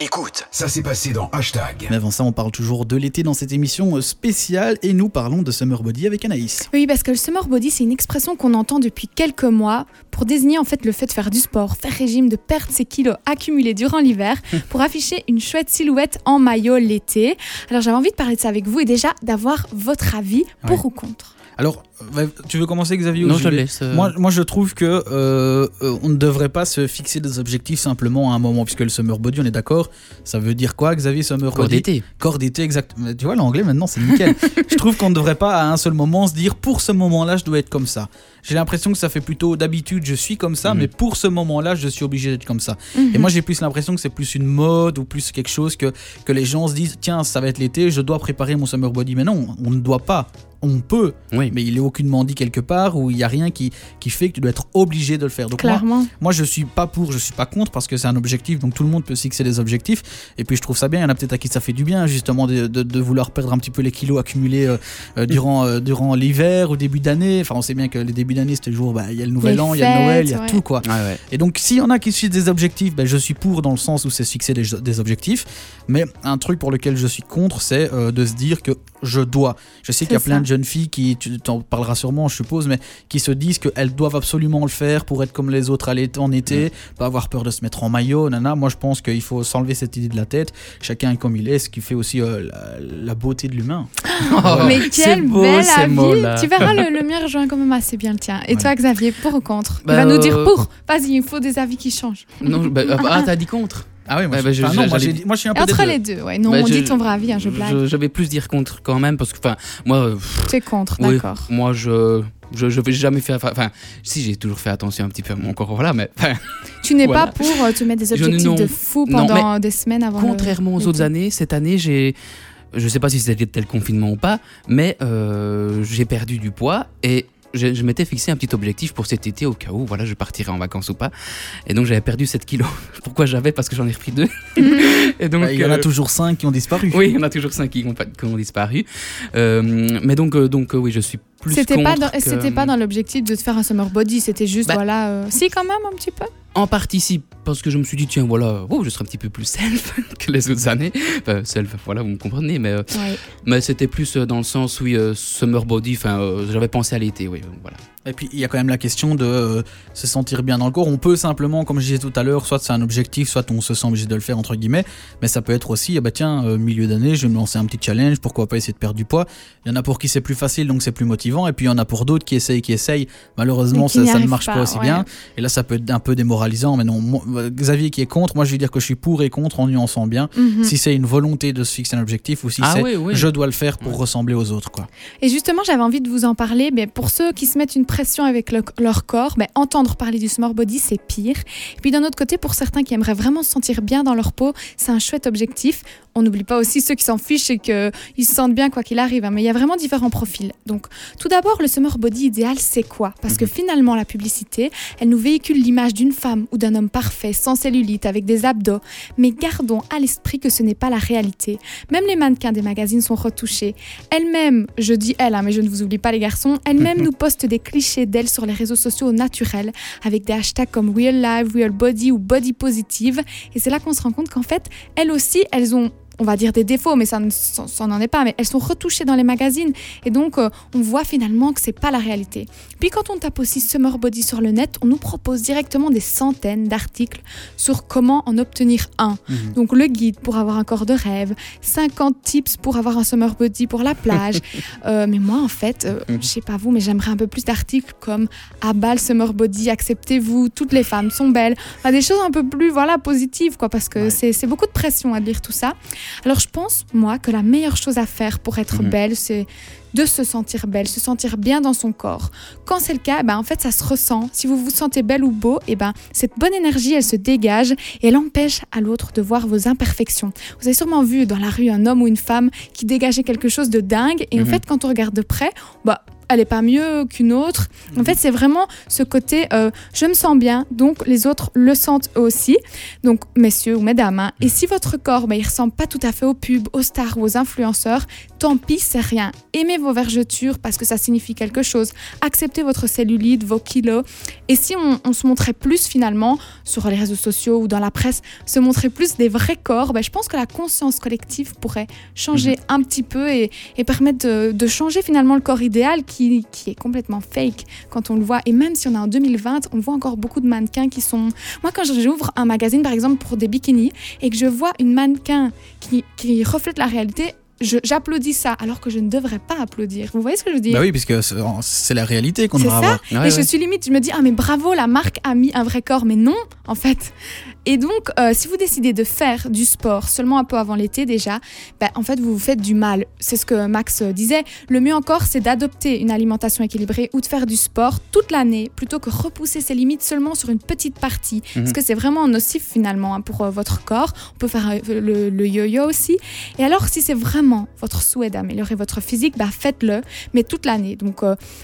Écoute, ça s'est passé dans Hashtag. Mais avant ça, on parle toujours de l'été dans cette émission spéciale et nous parlons de Summer Body avec Anaïs. Oui, parce que le summer body, c'est une expression qu'on entend depuis quelques mois pour désigner en fait le fait de faire du sport, faire régime, de perdre ses kilos accumulés durant l'hiver pour afficher une chouette silhouette en maillot l'été. Alors j'avais envie de parler de ça avec vous et déjà d'avoir votre avis pour Ouais. ou contre. Alors, euh, tu veux commencer Xavier Non, je te vais- laisse. euh, Moi, moi, je trouve que euh, on ne devrait pas se fixer des objectifs simplement à un moment, puisque le summer body, on est d'accord. Ça veut dire quoi, Xavier, summer corps body? D'été. Corps d'été, exact. Mais Tu vois, l'anglais maintenant, c'est nickel. je trouve qu'on ne devrait pas à un seul moment se dire pour ce moment-là, je dois être comme ça. J'ai l'impression que ça fait plutôt d'habitude, je suis comme ça, Mhm. mais pour ce moment-là, je suis obligé d'être comme ça. Et Mhm. moi, j'ai plus l'impression que c'est plus une mode ou plus quelque chose que, que les gens se disent tiens, ça va être l'été, je dois préparer mon summer body. Mais non, on ne doit pas. On peut, Oui. mais il est aucunement dit quelque part où il n'y a rien qui, qui fait que tu dois être obligé de le faire. Donc moi, Clairement. moi, je suis pas pour, je suis pas contre parce que c'est un objectif, donc tout le monde peut se fixer des objectifs. Et puis je trouve ça bien. Il y en a peut-être à qui ça fait du bien justement de, de- de vouloir perdre un petit peu les kilos accumulés euh, euh, durant euh, durant l'hiver ou début d'année. Enfin, on sait bien que les débuts d'année c'est toujours, bah, il y a le nouvel Les an, il y a le Noël, il y a tout quoi. Ouais, ouais. Et donc, s'il y en a qui se fixent des objectifs, ben, je suis pour dans le sens où c'est fixer des, des objectifs. Mais un truc pour lequel je suis contre, c'est euh, de se dire que je dois. Je sais qu'il y a plein de jeunes filles qui, tu t'en parleras sûrement, je suppose, mais qui se disent qu'elles doivent absolument le faire pour être comme les autres à l'été- en été, pas avoir peur de se mettre en maillot, nana. Moi, je pense qu'il faut s'enlever cette idée de la tête. Chacun est comme il est, ce qui fait aussi euh, la, la beauté de l'humain. Mais Oh, c'est quel beau, bel ces avis. Tu verras, le, le mien rejoint quand même assez bien le tien. Et Ouais. toi, Xavier, pour ou contre? Il Bah, va nous dire euh, pour. Vas-y, il faut des avis qui changent. Non, bah, ah, t'as dit contre Ah oui, moi, Ouais, je, bah, je- enfin, non, moi, j'allais- j'ai dit- moi, je suis un peu entre des les deux, ouais. Non, Bah, on je- dit ton vrai avis, hein, je blague. Je, je vais plus dire contre quand même parce que, enfin, moi, euh, Tu es contre, oui, d'accord. moi, je, je, je vais jamais faire, enfin, si j'ai toujours fait attention un petit peu à mon corps, voilà, mais Tu n'es Voilà. pas pour euh, te mettre des Je- objectifs non. de fou Non, pendant des semaines avant le- contrairement aux autres années, cette année, j'ai, je sais pas si c'était le confinement ou pas, mais euh, j'ai perdu du poids et je, je m'étais fixé un petit objectif pour cet été au cas où voilà je partirais en vacances ou pas et donc j'avais perdu 7 kilos pourquoi j'avais? Parce que j'en ai repris deux et donc Bah, Il y en a euh, toujours cinq qui ont disparu. oui il y en a toujours 5 qui ont, pas- qui ont disparu Euh, mais donc euh, donc euh, oui je suis plus C'était pas, dans, que- c'était pas dans l'objectif de te faire un summer body, c'était juste, Bah- voilà. euh, Si, quand même, un petit peu. En partie, si, parce que je me suis dit, tiens, voilà, oh, je serai un petit peu plus self que les autres années. Enfin, self, voilà, vous me comprenez, mais, euh, Ouais. mais c'était plus euh, dans le sens, oui, euh, summer body, enfin, euh, j'avais pensé à l'été, oui, voilà. Et puis il y a quand même la question de euh, se sentir bien dans le corps. On peut simplement, comme je disais tout à l'heure, soit c'est un objectif, soit on se sent obligé de le faire entre guillemets. Mais ça peut être aussi, ah bah tiens, euh, milieu d'année, je vais me lancer un petit challenge. Pourquoi pas essayer de perdre du poids Il y en a pour qui c'est plus facile, donc c'est plus motivant. Et puis il y en a pour d'autres qui essayent, qui essayent. Malheureusement, qui ça, ne marche pas, pas, aussi ouais. bien. Et là, ça peut être un peu démoralisant. Mais non, moi, Xavier qui est contre, moi je vais dire que je suis pour et contre en nuançant bien. Mhm. Si c'est une volonté de se fixer un objectif ou si ah c'est oui, oui. je dois le faire pour ressembler aux autres, quoi. Et justement, j'avais envie de vous en parler. Mais pour ceux qui se mettent une pression avec le- leur corps, ben, entendre parler du summer body, c'est pire. Et puis d'un autre côté, pour certains qui aimeraient vraiment se sentir bien dans leur peau, c'est un chouette objectif. On n'oublie pas aussi ceux qui s'en fichent et qu'ils se sentent bien quoi qu'il arrive. hein. Mais il y a vraiment différents profils. Donc, tout d'abord, le summer body idéal, c'est quoi? Parce que finalement, la publicité, elle nous véhicule l'image d'une femme ou d'un homme parfait, sans cellulite, avec des abdos. Mais gardons à l'esprit que ce n'est pas la réalité. Même les mannequins des magazines sont retouchés. Elle-même, je dis elle, hein, mais je ne vous oublie pas les garçons, elle-même nous poste des clichés d'elle sur les réseaux sociaux au naturel, avec des hashtags comme Real Life, Real Body ou Body Positive. Et c'est là qu'on se rend compte qu'en fait, elles aussi, elles ont on va dire des défauts, mais ça ne ça- ça n'en est pas, mais elles sont retouchées dans les magazines. Et donc, euh, on voit finalement que c'est pas la réalité. Puis quand on tape aussi Summer Body sur le net, on nous propose directement des centaines d'articles sur comment en obtenir un. Donc le guide pour avoir un corps de rêve, 50 tips pour avoir un summer body pour la plage. Euh, mais moi, en fait, euh, je sais pas vous, mais j'aimerais un peu plus d'articles comme à bas le summer body, acceptez-vous, toutes les femmes sont belles. Enfin, des choses un peu plus voilà positives, quoi, parce que Ouais. c'est beaucoup de pression à lire tout ça. Alors je pense, moi, que la meilleure chose à faire pour être Mhm. belle, c'est de se sentir belle, se sentir bien dans son corps. Quand c'est le cas, ben, en fait, ça se ressent. Si vous vous sentez belle ou beau, et ben, cette bonne énergie, elle se dégage et elle empêche à l'autre de voir vos imperfections. Vous avez sûrement vu dans la rue un homme ou une femme qui dégageait quelque chose de dingue. Et en Mhm. fait, quand on regarde de près, bah, elle est pas mieux qu'une autre. En fait, c'est vraiment ce côté euh, je me sens bien, donc les autres le sentent eux aussi. Donc, messieurs ou mesdames, hein. et si votre corps, bah, il ressemble pas tout à fait aux pubs, aux stars ou aux influenceurs, tant pis, c'est rien. Aimez vos vergetures parce que ça signifie quelque chose. Acceptez votre cellulite, vos kilos. Et si on, on se montrait plus finalement sur les réseaux sociaux ou dans la presse, se montrer plus des vrais corps, ben, je pense que la conscience collective pourrait changer Mhm. un petit peu et, et permettre de, de changer finalement le corps idéal qui, qui est complètement fake quand on le voit. Et même si on est en 2020, on voit encore beaucoup de mannequins qui sont... Moi, quand j'ouvre un magazine, par exemple, pour des bikinis, et que je vois une mannequin qui, qui reflète la réalité, j'applaudis ça, alors que je ne devrais pas applaudir. Vous voyez ce que je veux dire? Bah oui, puisque c'est- la réalité qu'on devrait avoir. Ouais, et je suis limite, je me dis, ah mais bravo, la marque a mis un vrai corps, mais non, en fait. Et donc, euh, si vous décidez de faire du sport seulement un peu avant l'été déjà, ben, en fait, vous vous faites du mal. C'est ce que Max euh, disait. Le mieux encore, c'est d'adopter une alimentation équilibrée ou de faire du sport toute l'année, plutôt que repousser ses limites seulement sur une petite partie. Parce que c'est vraiment nocif finalement hein, pour euh, votre corps. On peut faire euh, le, le yo-yo aussi. Et alors, si c'est vraiment votre souhait d'améliorer votre physique, bah, faites-le, mais toute l'année. Donc,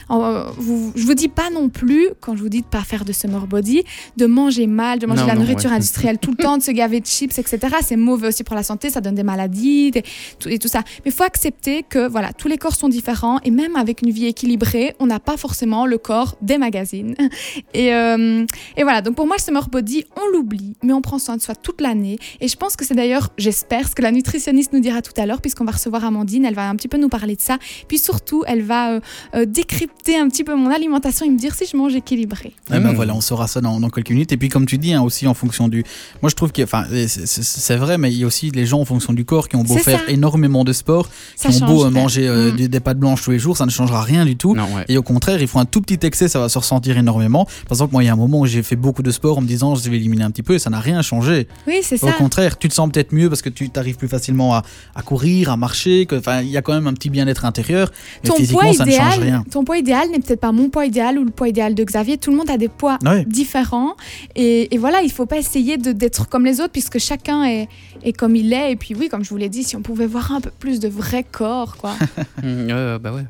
vous, je vous dis pas non plus, quand je vous dis de pas faire de summer body, de manger mal, de manger Non, de la non, nourriture ouais. industrielle tout le temps, de se gaver de chips, etc. C'est mauvais aussi pour la santé, ça donne des maladies des- tout, et tout ça. Mais il faut accepter que voilà, tous les corps sont différents et même avec une vie équilibrée, on n'a pas forcément le corps des magazines. Et, euh, et voilà, donc pour moi, le summer body, on l'oublie, mais on prend soin de soi toute l'année. Et je pense que c'est d'ailleurs, j'espère, ce que la nutritionniste nous dira tout à l'heure, puisqu'on va recevoir Amandine, elle va un petit peu nous parler de ça. Puis surtout, elle va euh, euh, décrypter un petit peu mon alimentation et me dire si je mange équilibré. Eh ben Mm. voilà, on saura ça dans, dans quelques minutes. Et puis comme tu dis, hein, aussi en fonction du... Moi je trouve que, enfin, c'est- vrai, mais il y a aussi les gens en fonction du corps qui ont beau faire ça. énormément de sport, Ça qui ont beau change, euh, manger euh, Mm. des, des pâtes blanches tous les jours, ça ne changera rien du tout. Non, ouais. Et au contraire, il faut un tout petit excès, ça va se ressentir énormément. Par exemple, moi, il y a un moment où j'ai fait beaucoup de sport en me disant je vais éliminer un petit peu et ça n'a rien changé. Oui, c'est Au ça. contraire, tu te sens peut-être mieux parce que tu arrives plus facilement à, à courir, à marcher. Enfin, il y a quand même un petit bien-être intérieur. Mais Ton physiquement, poids, ça ne change rien. idéal, ton poids idéal n'est peut-être pas mon poids idéal ou le poids idéal de Xavier. Tout le monde a des poids différents. Et, et voilà, il faut pas essayer de- d'être comme les autres puisque chacun est, est comme il est. Et puis oui, comme je vous l'ai dit, si on pouvait voir un peu plus de vrai corps, quoi. Mm, ouais, bah ouais.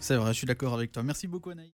C'est vrai, je suis d'accord avec toi. Merci beaucoup, Anaïs.